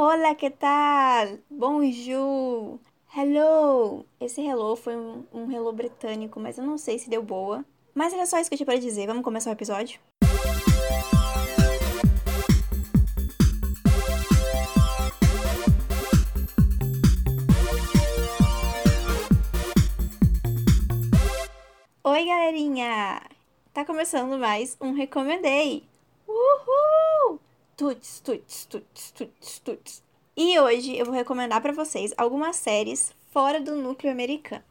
Olá, que tal? Bonjour! Hello! Esse hello foi um, um hello britânico, mas eu não sei se deu boa. Mas era só isso que eu tinha para dizer. Vamos começar o episódio? Oi, galerinha! Tá começando mais um Recomendei! Uhul! Tuts, tuts, tuts, tuts, tuts. E hoje eu vou recomendar para vocês algumas séries fora do núcleo americano.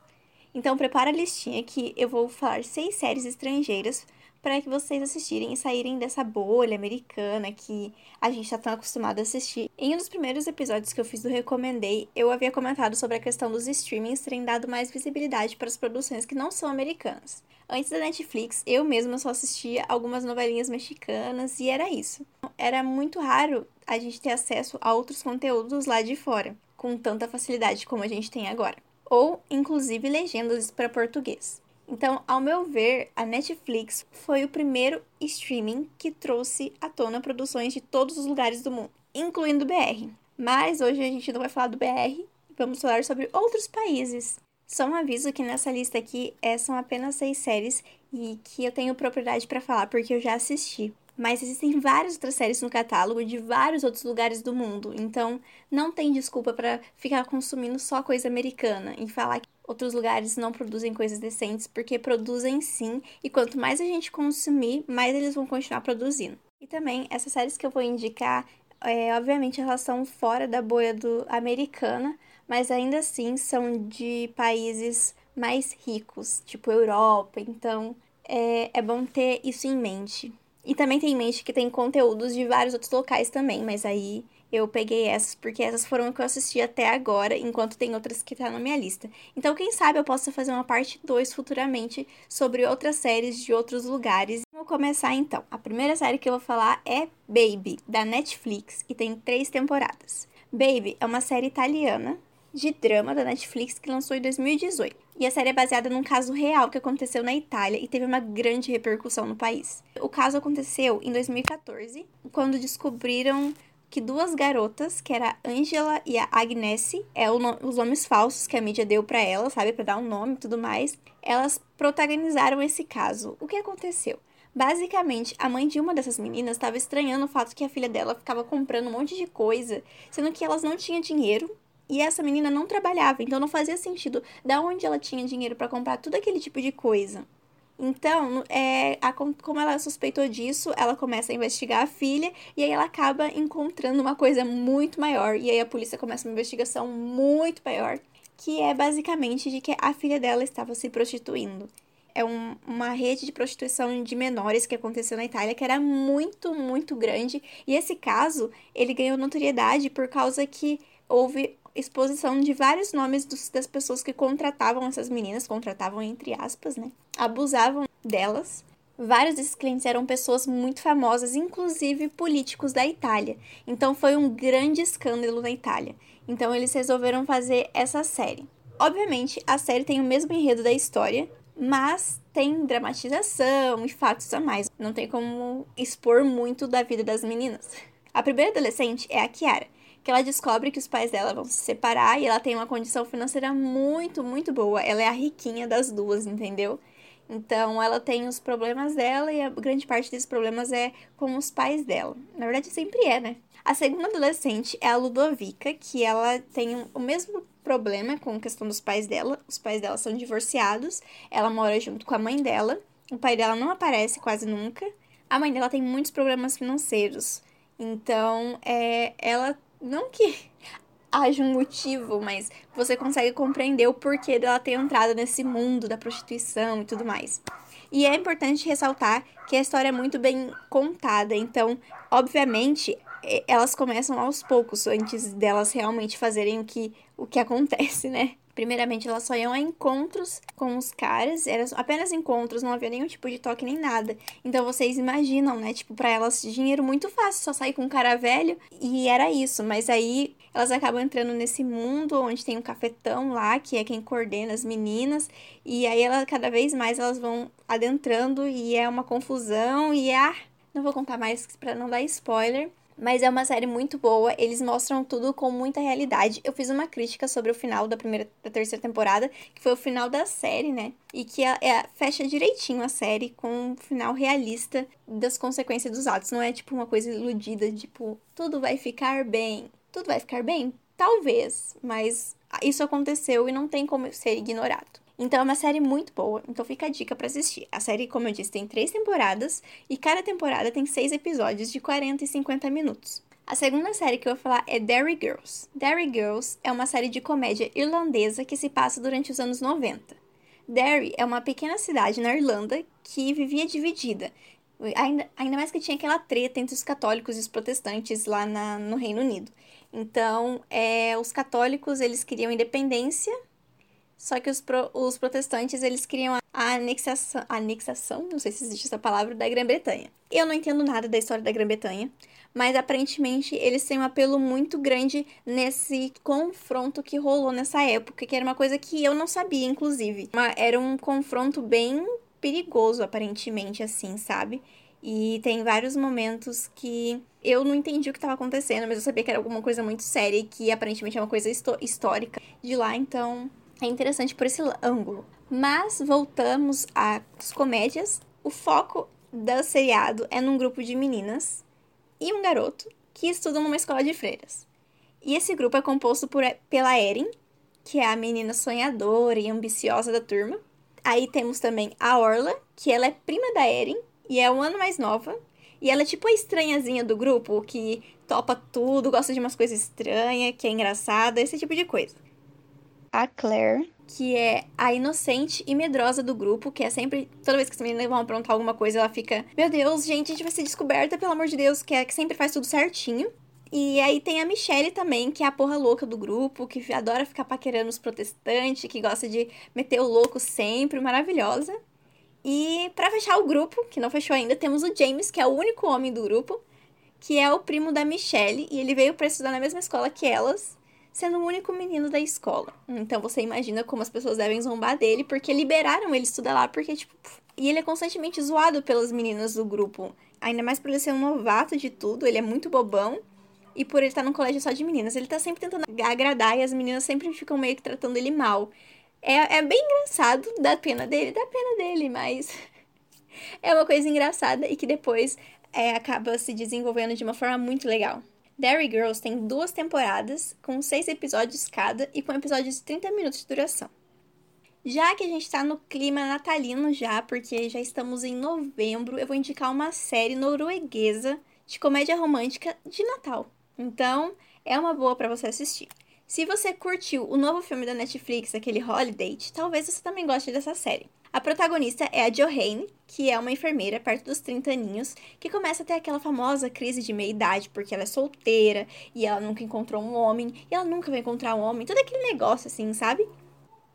Então prepara a listinha que eu vou falar seis séries estrangeiras para que vocês assistirem e saírem dessa bolha americana que a gente está tão acostumado a assistir. Em um dos primeiros episódios que eu fiz do Recomendei, eu havia comentado sobre a questão dos streamings terem dado mais visibilidade para as produções que não são americanas. Antes da Netflix, eu mesma só assistia algumas novelinhas mexicanas e era isso. Era muito raro a gente ter acesso a outros conteúdos lá de fora, com tanta facilidade como a gente tem agora. Ou, inclusive, legendas para português. Então, ao meu ver, a Netflix foi o primeiro streaming que trouxe à tona produções de todos os lugares do mundo, incluindo o BR. Mas hoje a gente não vai falar do BR, vamos falar sobre outros países. Só um aviso que nessa lista aqui é, são apenas seis séries e que eu tenho propriedade para falar porque eu já assisti. Mas existem várias outras séries no catálogo de vários outros lugares do mundo, então não tem desculpa para ficar consumindo só coisa americana e falar que outros lugares não produzem coisas decentes, porque produzem sim, e quanto mais a gente consumir, mais eles vão continuar produzindo. E também essas séries que eu vou indicar, é, obviamente elas são fora da bolha do americana, mas ainda assim são de países mais ricos, tipo Europa, então é, é bom ter isso em mente. E também tem em mente que tem conteúdos de vários outros locais também, mas aí eu peguei essas porque essas foram que eu assisti até agora, enquanto tem outras que tá na minha lista. Então, quem sabe eu possa fazer uma parte 2 futuramente sobre outras séries de outros lugares. Vamos começar então. A primeira série que eu vou falar é Baby, da Netflix, e tem três temporadas. Baby é uma série italiana de drama da Netflix que lançou em 2018. E a série é baseada num caso real que aconteceu na Itália e teve uma grande repercussão no país. O caso aconteceu em 2014, quando descobriram que duas garotas, que era a Angela e a Agnese, é no os nomes falsos que a mídia deu para elas, sabe, para dar um nome e tudo mais, elas protagonizaram esse caso. O que aconteceu? Basicamente, a mãe de uma dessas meninas estava estranhando o fato que a filha dela ficava comprando um monte de coisa, sendo que elas não tinham dinheiro e essa menina não trabalhava, então não fazia sentido da onde ela tinha dinheiro para comprar tudo aquele tipo de coisa. Então, é, a, como ela suspeitou disso, ela começa a investigar a filha e aí ela acaba encontrando uma coisa muito maior. E aí a polícia começa uma investigação muito maior, que é basicamente de que a filha dela estava se prostituindo. É um, uma rede de prostituição de menores que aconteceu na Itália, que era muito, muito grande. E esse caso, ele ganhou notoriedade por causa que houve exposição de vários nomes dos, das pessoas que contratavam essas meninas, contratavam entre aspas, né? Abusavam delas. Vários desses clientes eram pessoas muito famosas, inclusive políticos da Itália. Então foi um grande escândalo na Itália. Então eles resolveram fazer essa série. Obviamente, a série tem o mesmo enredo da história, mas tem dramatização e fatos a mais. Não tem como expor muito da vida das meninas. A primeira adolescente é a Kiara que ela descobre que os pais dela vão se separar e ela tem uma condição financeira muito, muito boa. Ela é a riquinha das duas, entendeu? Então ela tem os problemas dela e a grande parte desses problemas é com os pais dela. Na verdade, sempre é, né? A segunda adolescente é a Ludovica, que ela tem o mesmo problema com a questão dos pais dela. Os pais dela são divorciados, ela mora junto com a mãe dela. O pai dela não aparece quase nunca. A mãe dela tem muitos problemas financeiros. Então, é, ela não que haja um motivo, mas você consegue compreender o porquê dela ter entrado nesse mundo da prostituição e tudo mais. E é importante ressaltar que a história é muito bem contada, então, obviamente, elas começam aos poucos, antes delas realmente fazerem o que, o que acontece, né? Primeiramente, elas só iam a encontros com os caras, eram apenas encontros, não havia nenhum tipo de toque nem nada. Então vocês imaginam, né? Tipo, pra elas dinheiro muito fácil, só sair com um cara velho e era isso. Mas aí elas acabam entrando nesse mundo onde tem um cafetão lá, que é quem coordena as meninas, e aí ela, cada vez mais elas vão adentrando e é uma confusão e ah, não vou contar mais para não dar spoiler. Mas é uma série muito boa, eles mostram tudo com muita realidade. Eu fiz uma crítica sobre o final da primeira da terceira temporada, que foi o final da série, né? E que é, é, fecha direitinho a série com um final realista das consequências dos atos. Não é tipo uma coisa iludida, tipo, tudo vai ficar bem. Tudo vai ficar bem? Talvez, mas isso aconteceu e não tem como ser ignorado. Então é uma série muito boa, então fica a dica para assistir. A série, como eu disse, tem três temporadas e cada temporada tem seis episódios de 40 e 50 minutos. A segunda série que eu vou falar é Derry Girls. Derry Girls é uma série de comédia irlandesa que se passa durante os anos 90. Derry é uma pequena cidade na Irlanda que vivia dividida. Ainda, ainda mais que tinha aquela treta entre os católicos e os protestantes lá na, no Reino Unido. Então, é, os católicos eles queriam independência só que os, pro, os protestantes, eles queriam a anexação, anexação, não sei se existe essa palavra, da Grã-Bretanha. Eu não entendo nada da história da Grã-Bretanha, mas aparentemente eles têm um apelo muito grande nesse confronto que rolou nessa época, que era uma coisa que eu não sabia, inclusive. Uma, era um confronto bem perigoso, aparentemente, assim, sabe? E tem vários momentos que eu não entendi o que estava acontecendo, mas eu sabia que era alguma coisa muito séria e que aparentemente é uma coisa histórica de lá, então é interessante por esse ângulo. Mas voltamos às comédias. O foco do seriado é num grupo de meninas e um garoto que estudam numa escola de freiras. E esse grupo é composto por, pela Erin, que é a menina sonhadora e ambiciosa da turma. Aí temos também a Orla, que ela é prima da Erin e é um ano mais nova. E ela é tipo a estranhazinha do grupo, que topa tudo, gosta de umas coisas estranhas, que é engraçada, esse tipo de coisa a Claire, que é a inocente e medrosa do grupo, que é sempre, toda vez que as meninas vão aprontar alguma coisa, ela fica, meu Deus, gente, a gente vai ser descoberta, pelo amor de Deus, que é que sempre faz tudo certinho. E aí tem a Michelle também, que é a porra louca do grupo, que adora ficar paquerando os protestantes, que gosta de meter o louco sempre, maravilhosa. E para fechar o grupo, que não fechou ainda, temos o James, que é o único homem do grupo, que é o primo da Michelle, e ele veio para estudar na mesma escola que elas sendo o único menino da escola. Então você imagina como as pessoas devem zombar dele, porque liberaram ele estudar lá, porque, tipo. E ele é constantemente zoado pelas meninas do grupo. Ainda mais por ele ser um novato de tudo, ele é muito bobão. E por ele estar num colégio só de meninas. Ele tá sempre tentando agradar e as meninas sempre ficam meio que tratando ele mal. É, é bem engraçado, dá pena dele, dá pena dele, mas. é uma coisa engraçada e que depois é, acaba se desenvolvendo de uma forma muito legal. Derry Girls tem duas temporadas, com seis episódios cada e com episódios de 30 minutos de duração. Já que a gente tá no clima natalino já, porque já estamos em novembro, eu vou indicar uma série norueguesa de comédia romântica de Natal. Então, é uma boa para você assistir. Se você curtiu o novo filme da Netflix, aquele Holiday, talvez você também goste dessa série. A protagonista é a Johanne, que é uma enfermeira perto dos 30 aninhos, que começa a ter aquela famosa crise de meia-idade, porque ela é solteira e ela nunca encontrou um homem, e ela nunca vai encontrar um homem, todo aquele negócio assim, sabe?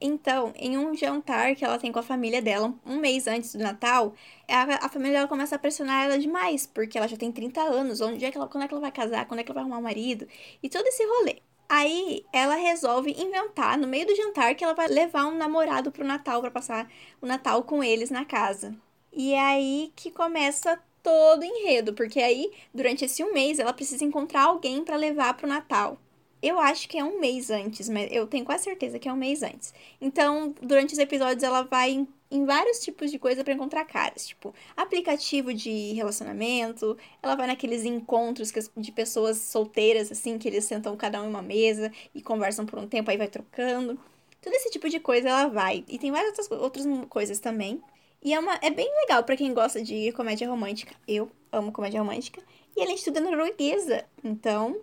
Então, em um jantar que ela tem com a família dela, um mês antes do Natal, a, a família dela começa a pressionar ela demais, porque ela já tem 30 anos, onde é que ela, quando é que ela vai casar, quando é que ela vai arrumar um marido, e todo esse rolê. Aí ela resolve inventar no meio do jantar que ela vai levar um namorado pro Natal para passar o Natal com eles na casa. E é aí que começa todo o enredo, porque aí durante esse um mês ela precisa encontrar alguém para levar pro Natal. Eu acho que é um mês antes, mas eu tenho quase certeza que é um mês antes. Então, durante os episódios, ela vai em vários tipos de coisa para encontrar caras, tipo aplicativo de relacionamento, ela vai naqueles encontros de pessoas solteiras, assim, que eles sentam cada um em uma mesa e conversam por um tempo, aí vai trocando. Todo esse tipo de coisa ela vai. E tem várias outras, outras coisas também. E é, uma, é bem legal para quem gosta de comédia romântica. Eu amo comédia romântica. E tudo é norueguesa. Então,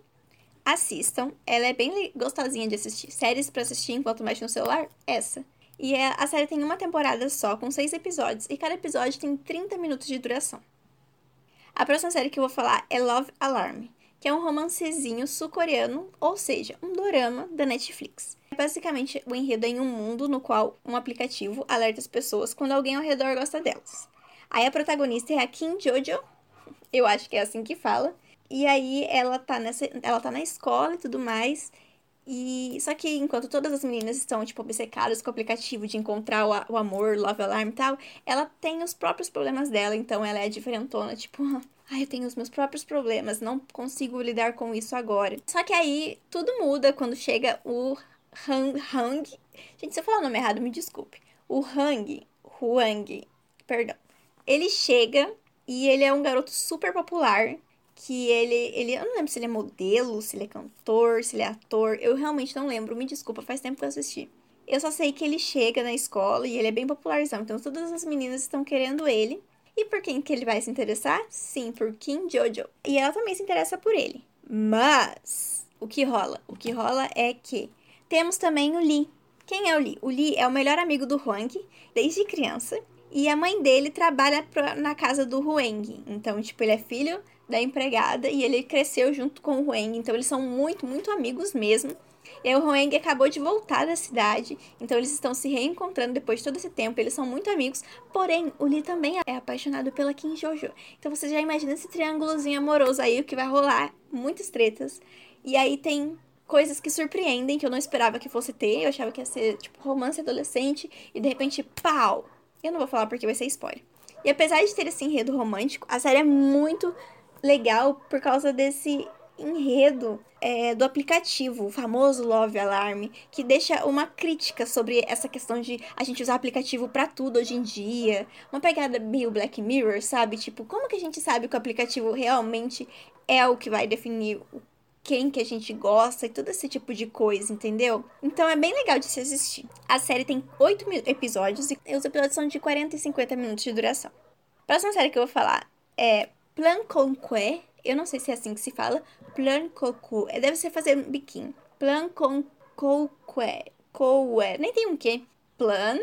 assistam. Ela é bem gostosinha de assistir. Séries para assistir enquanto mexe no celular? Essa. E é, a série tem uma temporada só, com seis episódios, e cada episódio tem 30 minutos de duração. A próxima série que eu vou falar é Love Alarm, que é um romancezinho sul-coreano, ou seja, um dorama da Netflix. Basicamente, o enredo é em um mundo no qual um aplicativo alerta as pessoas quando alguém ao redor gosta delas. Aí a protagonista é a Kim Jojo, eu acho que é assim que fala, e aí ela tá, nessa, ela tá na escola e tudo mais, e só que enquanto todas as meninas estão, tipo, obcecadas com o aplicativo de encontrar o, o amor, love alarm e tal, ela tem os próprios problemas dela, então ela é diferentona, tipo, Ai, eu tenho os meus próprios problemas, não consigo lidar com isso agora. Só que aí tudo muda quando chega o Hang. Hang. Gente, se eu falar o nome errado, me desculpe. O Hang. Huang. Perdão. Ele chega e ele é um garoto super popular. Que ele, ele. Eu não lembro se ele é modelo, se ele é cantor, se ele é ator. Eu realmente não lembro. Me desculpa, faz tempo que eu assisti. Eu só sei que ele chega na escola e ele é bem popularzão. Então todas as meninas estão querendo ele. E por quem que ele vai se interessar? Sim, por Kim Jojo. E ela também se interessa por ele. Mas o que rola? O que rola é que temos também o Lee. Quem é o Lee? O Lee é o melhor amigo do Huang desde criança. E a mãe dele trabalha pra, na casa do Huang. Então, tipo, ele é filho da empregada e ele cresceu junto com o Huang. Então, eles são muito, muito amigos mesmo. E aí o Hoeng acabou de voltar da cidade, então eles estão se reencontrando depois de todo esse tempo, eles são muito amigos, porém o Lee também é apaixonado pela Kim Jojo. Então você já imagina esse triângulozinho amoroso aí, o que vai rolar, muitas tretas. E aí tem coisas que surpreendem, que eu não esperava que fosse ter, eu achava que ia ser tipo romance adolescente, e de repente, pau! Eu não vou falar porque vai ser spoiler. E apesar de ter esse enredo romântico, a série é muito legal por causa desse enredo é, do aplicativo, o famoso Love Alarm, que deixa uma crítica sobre essa questão de a gente usar aplicativo para tudo hoje em dia. Uma pegada meio Black Mirror, sabe? Tipo, como que a gente sabe que o aplicativo realmente é o que vai definir quem que a gente gosta e todo esse tipo de coisa, entendeu? Então é bem legal de se assistir. A série tem oito episódios e os episódios são de 40 e 50 minutos de duração. Próxima série que eu vou falar é Plan Conquer, eu não sei se é assim que se fala. Plan cocu. É, deve ser fazer um biquinho. Plan con coque. Coue. Nem tem um quê. Plan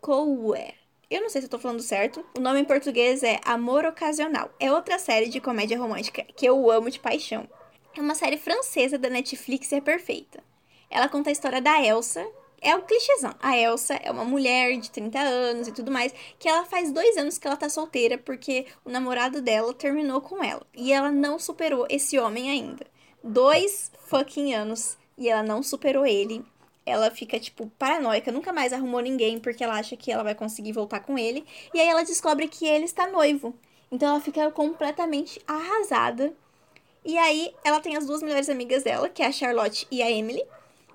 coue. Eu não sei se eu tô falando certo. O nome em português é Amor Ocasional. É outra série de comédia romântica que eu amo de paixão. É uma série francesa da Netflix e é perfeita. Ela conta a história da Elsa, é o clichêzão. A Elsa é uma mulher de 30 anos e tudo mais, que ela faz dois anos que ela tá solteira porque o namorado dela terminou com ela. E ela não superou esse homem ainda. Dois fucking anos e ela não superou ele. Ela fica, tipo, paranoica, nunca mais arrumou ninguém porque ela acha que ela vai conseguir voltar com ele. E aí ela descobre que ele está noivo. Então ela fica completamente arrasada. E aí ela tem as duas melhores amigas dela, que é a Charlotte e a Emily.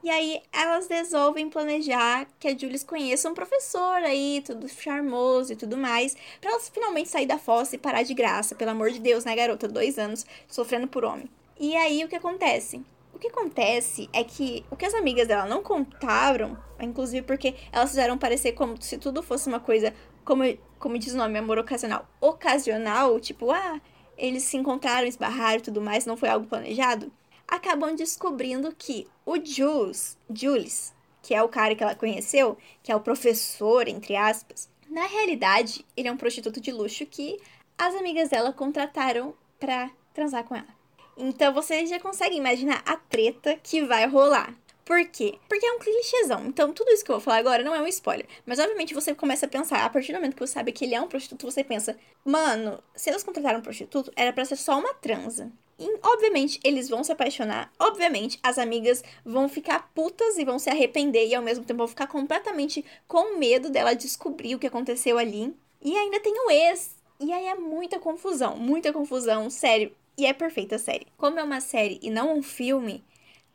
E aí elas resolvem planejar que a Jules conheça um professor aí, tudo charmoso e tudo mais, para elas finalmente sair da fossa e parar de graça, pelo amor de Deus, né, garota? Dois anos sofrendo por homem. E aí o que acontece? O que acontece é que o que as amigas dela não contaram, inclusive porque elas fizeram parecer como se tudo fosse uma coisa, como, como diz o nome, amor ocasional, ocasional, tipo, ah, eles se encontraram, esbarraram e tudo mais, não foi algo planejado acabam descobrindo que o Jules, Jules, que é o cara que ela conheceu, que é o professor, entre aspas, na realidade, ele é um prostituto de luxo que as amigas dela contrataram pra transar com ela. Então vocês já conseguem imaginar a treta que vai rolar. Por quê? Porque é um clichêzão. Então, tudo isso que eu vou falar agora não é um spoiler. Mas, obviamente, você começa a pensar, a partir do momento que você sabe que ele é um prostituto, você pensa, mano, se elas contrataram um prostituto, era para ser só uma transa. E, obviamente, eles vão se apaixonar. Obviamente, as amigas vão ficar putas e vão se arrepender. E, ao mesmo tempo, vão ficar completamente com medo dela descobrir o que aconteceu ali. E ainda tem o ex. E aí é muita confusão. Muita confusão, sério. E é perfeita a série. Como é uma série e não um filme,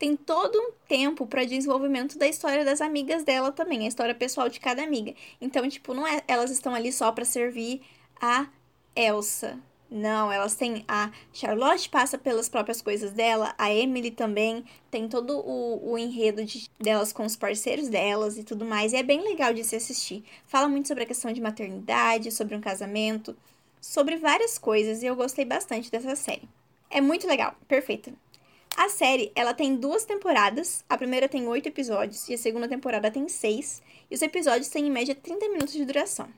tem todo um tempo para desenvolvimento da história das amigas dela também, a história pessoal de cada amiga. Então, tipo, não é elas estão ali só para servir a Elsa. Não, elas têm a Charlotte passa pelas próprias coisas dela, a Emily também tem todo o, o enredo de, delas com os parceiros delas e tudo mais. E é bem legal de se assistir. Fala muito sobre a questão de maternidade, sobre um casamento, sobre várias coisas e eu gostei bastante dessa série. É muito legal, perfeita. A série, ela tem duas temporadas. A primeira tem oito episódios e a segunda temporada tem seis. E os episódios têm em média 30 minutos de duração.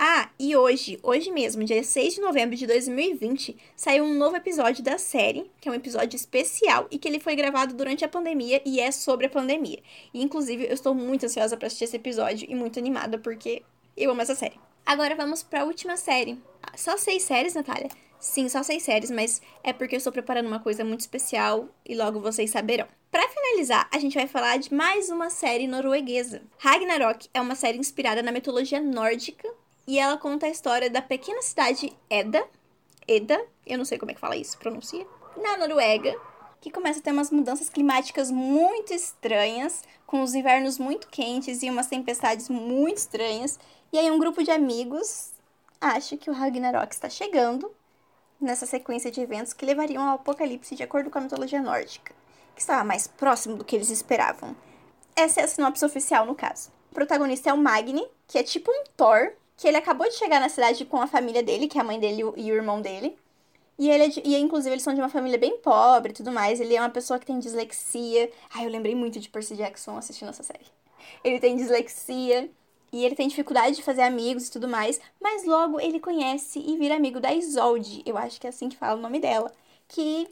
Ah, e hoje, hoje mesmo, dia 6 de novembro de 2020, saiu um novo episódio da série, que é um episódio especial e que ele foi gravado durante a pandemia e é sobre a pandemia. E, inclusive, eu estou muito ansiosa para assistir esse episódio e muito animada porque eu amo essa série. Agora vamos para a última série. Só seis séries, Natália? Sim, só seis séries, mas é porque eu estou preparando uma coisa muito especial e logo vocês saberão. Para finalizar, a gente vai falar de mais uma série norueguesa. Ragnarok é uma série inspirada na mitologia nórdica e ela conta a história da pequena cidade Edda, Eda, eu não sei como é que fala isso, pronuncia, na Noruega, que começa a ter umas mudanças climáticas muito estranhas, com os invernos muito quentes e umas tempestades muito estranhas. E aí um grupo de amigos acha que o Ragnarok está chegando nessa sequência de eventos que levariam ao apocalipse de acordo com a mitologia nórdica, que estava mais próximo do que eles esperavam. Essa é a sinopse oficial no caso. O protagonista é o Magni, que é tipo um Thor, que ele acabou de chegar na cidade com a família dele, que é a mãe dele e o irmão dele. E ele é de, e inclusive eles são de uma família bem pobre e tudo mais. Ele é uma pessoa que tem dislexia. Ai, eu lembrei muito de Percy Jackson assistindo essa série. Ele tem dislexia e ele tem dificuldade de fazer amigos e tudo mais, mas logo ele conhece e vira amigo da Isolde, eu acho que é assim que fala o nome dela, que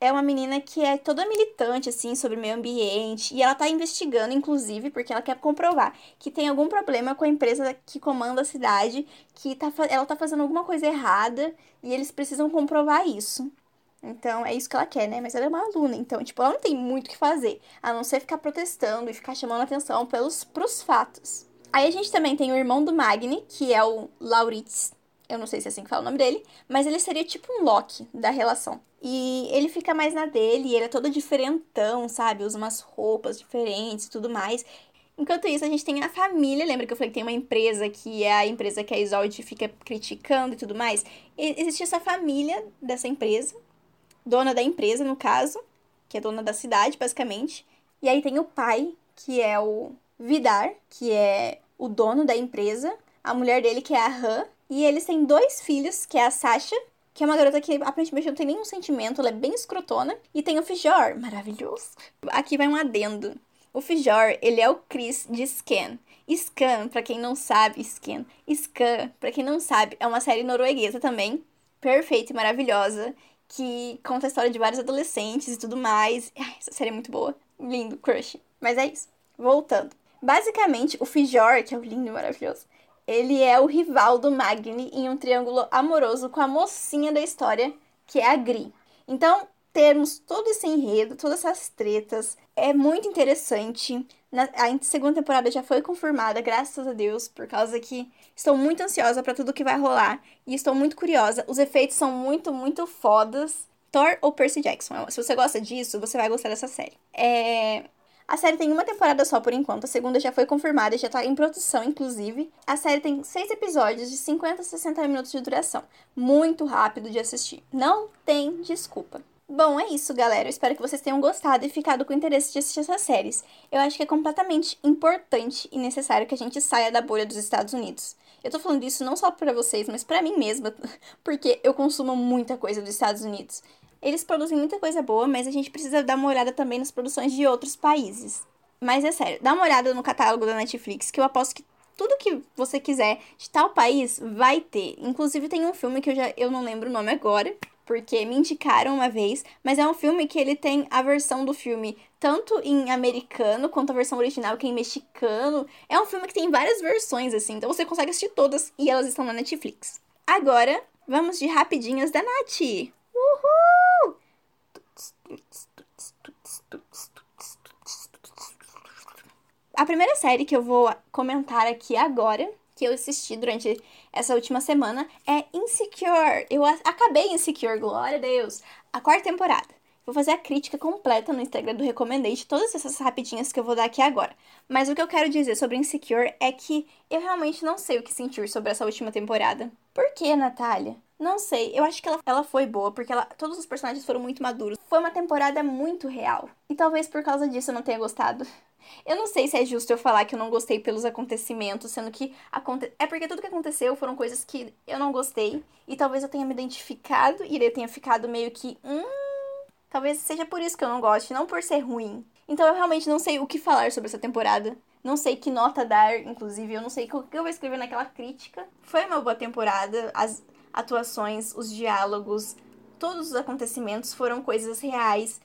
é uma menina que é toda militante, assim, sobre o meio ambiente. E ela tá investigando, inclusive, porque ela quer comprovar que tem algum problema com a empresa que comanda a cidade, que tá, ela tá fazendo alguma coisa errada e eles precisam comprovar isso. Então, é isso que ela quer, né? Mas ela é uma aluna, então, tipo, ela não tem muito o que fazer, a não ser ficar protestando e ficar chamando atenção pelos, pros fatos. Aí a gente também tem o irmão do Magni, que é o Lauritz. Eu não sei se é assim que fala o nome dele, mas ele seria tipo um Loki da relação. E ele fica mais na dele, ele é todo diferentão, sabe? Usa umas roupas diferentes e tudo mais. Enquanto isso, a gente tem a família. Lembra que eu falei que tem uma empresa que é a empresa que a Isolde fica criticando e tudo mais? E existe essa família dessa empresa, dona da empresa, no caso, que é dona da cidade, basicamente. E aí tem o pai, que é o Vidar, que é o dono da empresa, a mulher dele, que é a Han, e eles têm dois filhos, que é a Sasha, que é uma garota que aparentemente não tem nenhum sentimento, ela é bem escrotona, e tem o Fijor, maravilhoso. Aqui vai um adendo. O Fijor, ele é o Chris de Scan. Scan, para quem não sabe, Scan. Scan, para quem não sabe, é uma série norueguesa também, perfeita e maravilhosa, que conta a história de vários adolescentes e tudo mais. Ai, essa série é muito boa. Lindo, crush. Mas é isso. Voltando. Basicamente, o Fijor, que é o lindo e maravilhoso, ele é o rival do Magni em um triângulo amoroso com a mocinha da história, que é a Gri. Então, termos todo esse enredo, todas essas tretas, é muito interessante. Na, a segunda temporada já foi confirmada, graças a Deus, por causa que estou muito ansiosa para tudo que vai rolar e estou muito curiosa. Os efeitos são muito, muito fodas. Thor ou Percy Jackson. Se você gosta disso, você vai gostar dessa série. É... A série tem uma temporada só por enquanto, a segunda já foi confirmada e já tá em produção, inclusive. A série tem seis episódios de 50 a 60 minutos de duração. Muito rápido de assistir. Não tem desculpa. Bom, é isso, galera. Eu espero que vocês tenham gostado e ficado com interesse de assistir essas séries. Eu acho que é completamente importante e necessário que a gente saia da bolha dos Estados Unidos. Eu tô falando isso não só para vocês, mas para mim mesma, porque eu consumo muita coisa dos Estados Unidos. Eles produzem muita coisa boa, mas a gente precisa dar uma olhada também nas produções de outros países. Mas é sério, dá uma olhada no catálogo da Netflix, que eu aposto que tudo que você quiser de tal país vai ter. Inclusive tem um filme que eu já eu não lembro o nome agora, porque me indicaram uma vez, mas é um filme que ele tem a versão do filme tanto em americano quanto a versão original que é em mexicano. É um filme que tem várias versões assim, então você consegue assistir todas e elas estão na Netflix. Agora, vamos de rapidinhas da Nath. Uhul! A primeira série que eu vou comentar aqui agora, que eu assisti durante essa última semana, é Insecure. Eu acabei Insecure, glória a Deus. A quarta temporada. Vou fazer a crítica completa no Instagram do Recommendate, todas essas rapidinhas que eu vou dar aqui agora. Mas o que eu quero dizer sobre Insecure é que eu realmente não sei o que sentir sobre essa última temporada. Por que, Natália? Não sei, eu acho que ela, ela foi boa, porque ela, todos os personagens foram muito maduros. Foi uma temporada muito real. E talvez por causa disso eu não tenha gostado. Eu não sei se é justo eu falar que eu não gostei pelos acontecimentos, sendo que aconte... é porque tudo que aconteceu foram coisas que eu não gostei. E talvez eu tenha me identificado e eu tenha ficado meio que. Hum. Talvez seja por isso que eu não goste, não por ser ruim. Então eu realmente não sei o que falar sobre essa temporada. Não sei que nota dar, inclusive. Eu não sei o que eu vou escrever naquela crítica. Foi uma boa temporada. As atuações, os diálogos, todos os acontecimentos foram coisas reais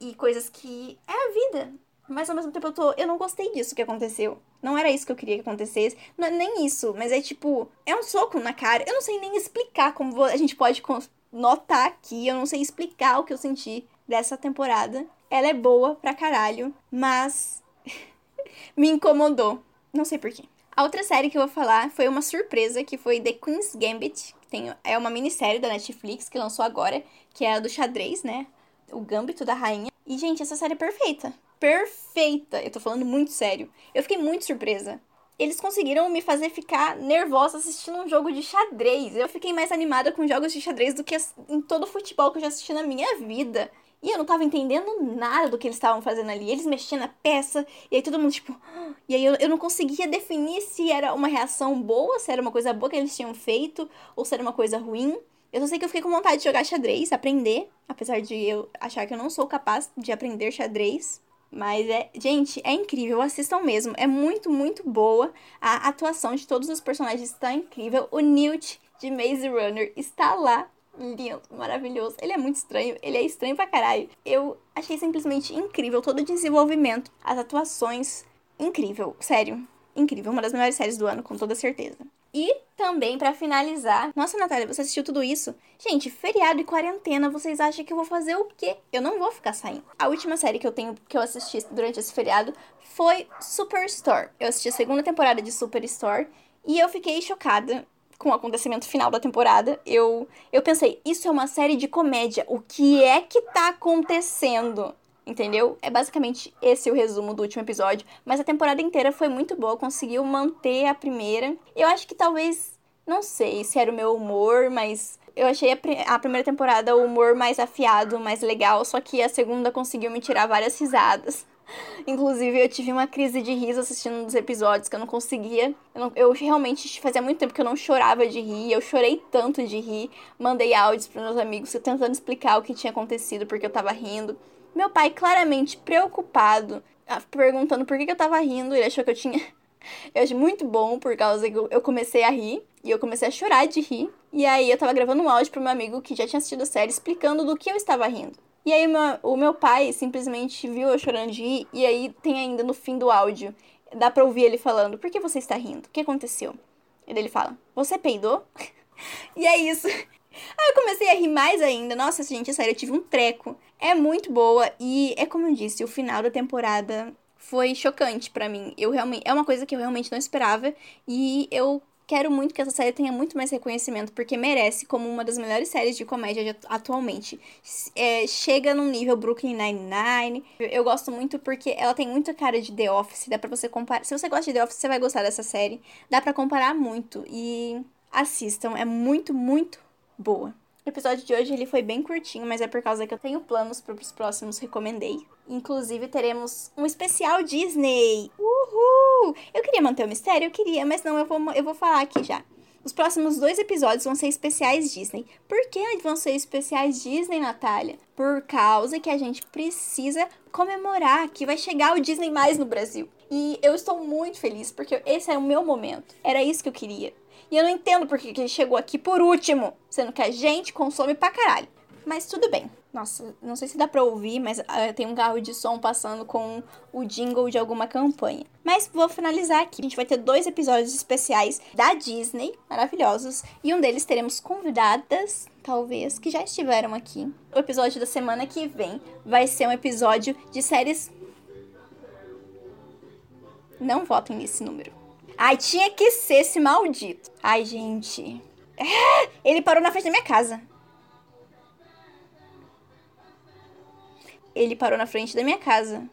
e coisas que é a vida. Mas ao mesmo tempo eu tô. Eu não gostei disso que aconteceu. Não era isso que eu queria que acontecesse. Não é nem isso, mas é tipo. É um soco na cara. Eu não sei nem explicar como a gente pode notar aqui. Eu não sei explicar o que eu senti dessa temporada. Ela é boa pra caralho, mas. me incomodou. Não sei porquê. A outra série que eu vou falar foi uma surpresa, que foi The Queen's Gambit. Tem, é uma minissérie da Netflix que lançou agora, que é a do xadrez, né? O Gambito da Rainha. E, gente, essa série é perfeita. Perfeita! Eu tô falando muito sério. Eu fiquei muito surpresa eles conseguiram me fazer ficar nervosa assistindo um jogo de xadrez. Eu fiquei mais animada com jogos de xadrez do que em todo o futebol que eu já assisti na minha vida. E eu não tava entendendo nada do que eles estavam fazendo ali. Eles mexiam na peça, e aí todo mundo, tipo. E aí eu, eu não conseguia definir se era uma reação boa, se era uma coisa boa que eles tinham feito, ou se era uma coisa ruim. Eu só sei que eu fiquei com vontade de jogar xadrez, aprender, apesar de eu achar que eu não sou capaz de aprender xadrez. Mas é, gente, é incrível, assistam mesmo. É muito, muito boa. A atuação de todos os personagens está incrível. O Newt de Maze Runner está lá. Lindo, maravilhoso. Ele é muito estranho, ele é estranho pra caralho. Eu achei simplesmente incrível todo o desenvolvimento, as atuações. Incrível, sério. Incrível, uma das melhores séries do ano, com toda certeza. E também, para finalizar, nossa, Natália, você assistiu tudo isso? Gente, feriado e quarentena, vocês acham que eu vou fazer o quê? Eu não vou ficar saindo. A última série que eu tenho que eu assisti durante esse feriado foi Superstore. Eu assisti a segunda temporada de Superstore e eu fiquei chocada com o acontecimento final da temporada. Eu eu pensei, isso é uma série de comédia. O que é que tá acontecendo? entendeu? É basicamente esse o resumo do último episódio, mas a temporada inteira foi muito boa, conseguiu manter a primeira. Eu acho que talvez, não sei se era o meu humor, mas eu achei a, a primeira temporada o humor mais afiado, mais legal, só que a segunda conseguiu me tirar várias risadas. Inclusive, eu tive uma crise de riso assistindo um dos episódios que eu não conseguia. Eu, não, eu, realmente fazia muito tempo que eu não chorava de rir. Eu chorei tanto de rir. Mandei áudios para meus amigos tentando explicar o que tinha acontecido porque eu tava rindo. Meu pai, claramente preocupado, ah, perguntando por que, que eu tava rindo, ele achou que eu tinha. Eu achei muito bom, por causa que eu comecei a rir. E eu comecei a chorar de rir. E aí eu tava gravando um áudio pro meu amigo que já tinha assistido a série, explicando do que eu estava rindo. E aí meu, o meu pai simplesmente viu eu chorando de rir. E aí tem ainda no fim do áudio. Dá pra ouvir ele falando, por que você está rindo? O que aconteceu? E ele fala, você peidou? e é isso. Aí eu comecei a rir mais ainda. Nossa, gente, sério, eu tive um treco. É muito boa e é como eu disse, o final da temporada foi chocante para mim. Eu realmente é uma coisa que eu realmente não esperava e eu quero muito que essa série tenha muito mais reconhecimento, porque merece como uma das melhores séries de comédia atualmente. É, chega num nível Brooklyn Nine-Nine. Eu, eu, gosto muito porque ela tem muita cara de The Office. Dá pra você comparar. Se você gosta de The Office, você vai gostar dessa série. Dá para comparar muito. E assistam. É muito, muito boa. O episódio de hoje ele foi bem curtinho, mas é por causa que eu tenho planos para os próximos recomendei. Inclusive teremos um especial Disney. Uhul! Eu queria manter o mistério, eu queria, mas não, eu vou, eu vou falar aqui já. Os próximos dois episódios vão ser especiais Disney. Por que vão ser especiais Disney, Natália? Por causa que a gente precisa comemorar que vai chegar o Disney mais no Brasil. E eu estou muito feliz porque esse é o meu momento. Era isso que eu queria. E eu não entendo por que ele chegou aqui por último, sendo que a gente consome pra caralho. Mas tudo bem. Nossa, não sei se dá pra ouvir, mas uh, tem um carro de som passando com o jingle de alguma campanha. Mas vou finalizar aqui. A gente vai ter dois episódios especiais da Disney, maravilhosos. E um deles teremos convidadas, talvez, que já estiveram aqui. O episódio da semana que vem vai ser um episódio de séries. Não votem nesse número. Ai, tinha que ser esse maldito. Ai, gente. Ele parou na frente da minha casa. Ele parou na frente da minha casa.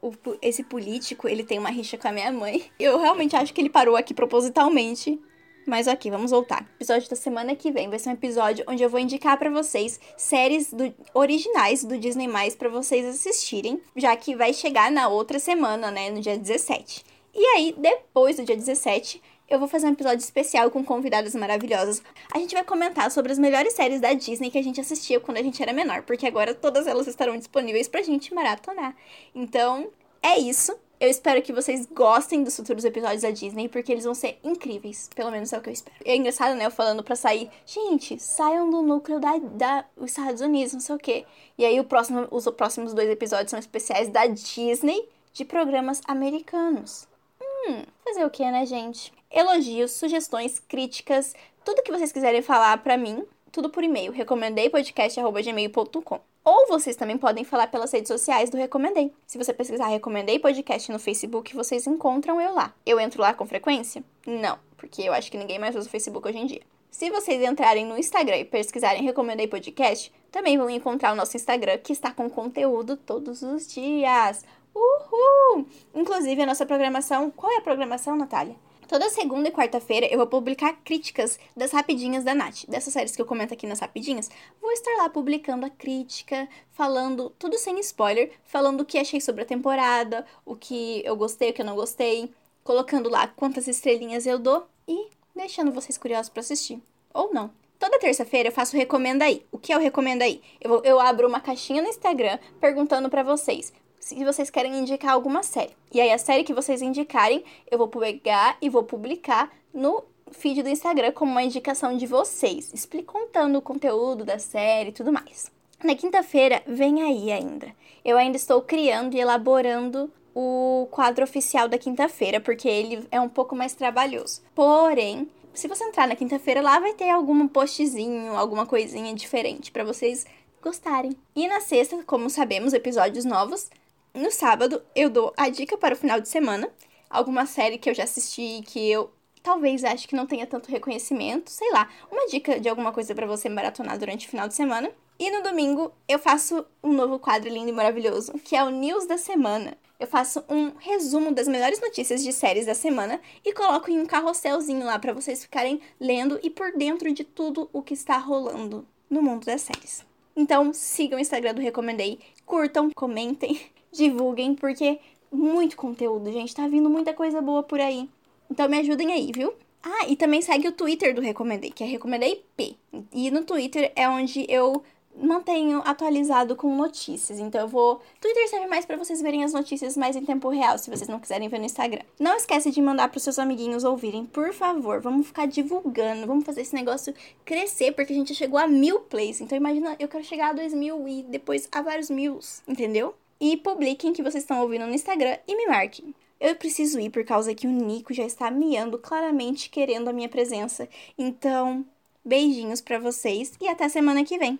O, esse político, ele tem uma rixa com a minha mãe. Eu realmente acho que ele parou aqui propositalmente. Mas ok, vamos voltar. O episódio da semana que vem vai ser um episódio onde eu vou indicar para vocês séries do, originais do Disney+, para vocês assistirem, já que vai chegar na outra semana, né, no dia 17. E aí, depois do dia 17, eu vou fazer um episódio especial com convidadas maravilhosas. A gente vai comentar sobre as melhores séries da Disney que a gente assistia quando a gente era menor, porque agora todas elas estarão disponíveis pra gente maratonar. Então, é isso. Eu espero que vocês gostem dos futuros episódios da Disney, porque eles vão ser incríveis. Pelo menos é o que eu espero. É engraçado, né? Eu falando pra sair. Gente, saiam do núcleo da, da os Estados Unidos, não sei o quê. E aí próximo, os próximos dois episódios são especiais da Disney de programas americanos. Hum, fazer o que, né, gente? Elogios, sugestões, críticas, tudo que vocês quiserem falar pra mim, tudo por e-mail. Recomendei podcast.gmail.com. Ou vocês também podem falar pelas redes sociais do Recomendei. Se você pesquisar Recomendei Podcast no Facebook, vocês encontram eu lá. Eu entro lá com frequência? Não, porque eu acho que ninguém mais usa o Facebook hoje em dia. Se vocês entrarem no Instagram e pesquisarem Recomendei Podcast, também vão encontrar o nosso Instagram que está com conteúdo todos os dias. Uhul! Inclusive a nossa programação. Qual é a programação, Natália? Toda segunda e quarta-feira eu vou publicar críticas das rapidinhas da Nath. Dessas séries que eu comento aqui nas rapidinhas, vou estar lá publicando a crítica, falando tudo sem spoiler, falando o que achei sobre a temporada, o que eu gostei, o que eu não gostei, colocando lá quantas estrelinhas eu dou e deixando vocês curiosos para assistir. Ou não. Toda terça-feira eu faço Recomenda Aí. O que é o Recomenda Aí? Eu, eu abro uma caixinha no Instagram perguntando para vocês se vocês querem indicar alguma série. E aí, a série que vocês indicarem, eu vou pegar e vou publicar no feed do Instagram como uma indicação de vocês, explico contando o conteúdo da série e tudo mais. Na quinta-feira, vem aí ainda. Eu ainda estou criando e elaborando o quadro oficial da quinta-feira, porque ele é um pouco mais trabalhoso. Porém, se você entrar na quinta-feira, lá vai ter algum postzinho, alguma coisinha diferente para vocês gostarem. E na sexta, como sabemos, episódios novos. No sábado, eu dou a dica para o final de semana, alguma série que eu já assisti que eu talvez ache que não tenha tanto reconhecimento, sei lá, uma dica de alguma coisa para você maratonar durante o final de semana. E no domingo eu faço um novo quadro lindo e maravilhoso, que é o News da Semana. Eu faço um resumo das melhores notícias de séries da semana e coloco em um carrosselzinho lá para vocês ficarem lendo e por dentro de tudo o que está rolando no mundo das séries. Então, sigam o Instagram do Recomendei, curtam, comentem divulguem, porque muito conteúdo, gente. Tá vindo muita coisa boa por aí. Então me ajudem aí, viu? Ah, e também segue o Twitter do Recomendei, que é Recomendei P. E no Twitter é onde eu mantenho atualizado com notícias. Então eu vou. Twitter serve mais para vocês verem as notícias mais em tempo real, se vocês não quiserem ver no Instagram. Não esquece de mandar para seus amiguinhos ouvirem, por favor. Vamos ficar divulgando, vamos fazer esse negócio crescer, porque a gente chegou a mil plays. Então imagina, eu quero chegar a dois mil e depois a vários mil, entendeu? E publiquem que vocês estão ouvindo no Instagram e me marquem. Eu preciso ir por causa que o Nico já está miando claramente querendo a minha presença. Então, beijinhos para vocês e até semana que vem.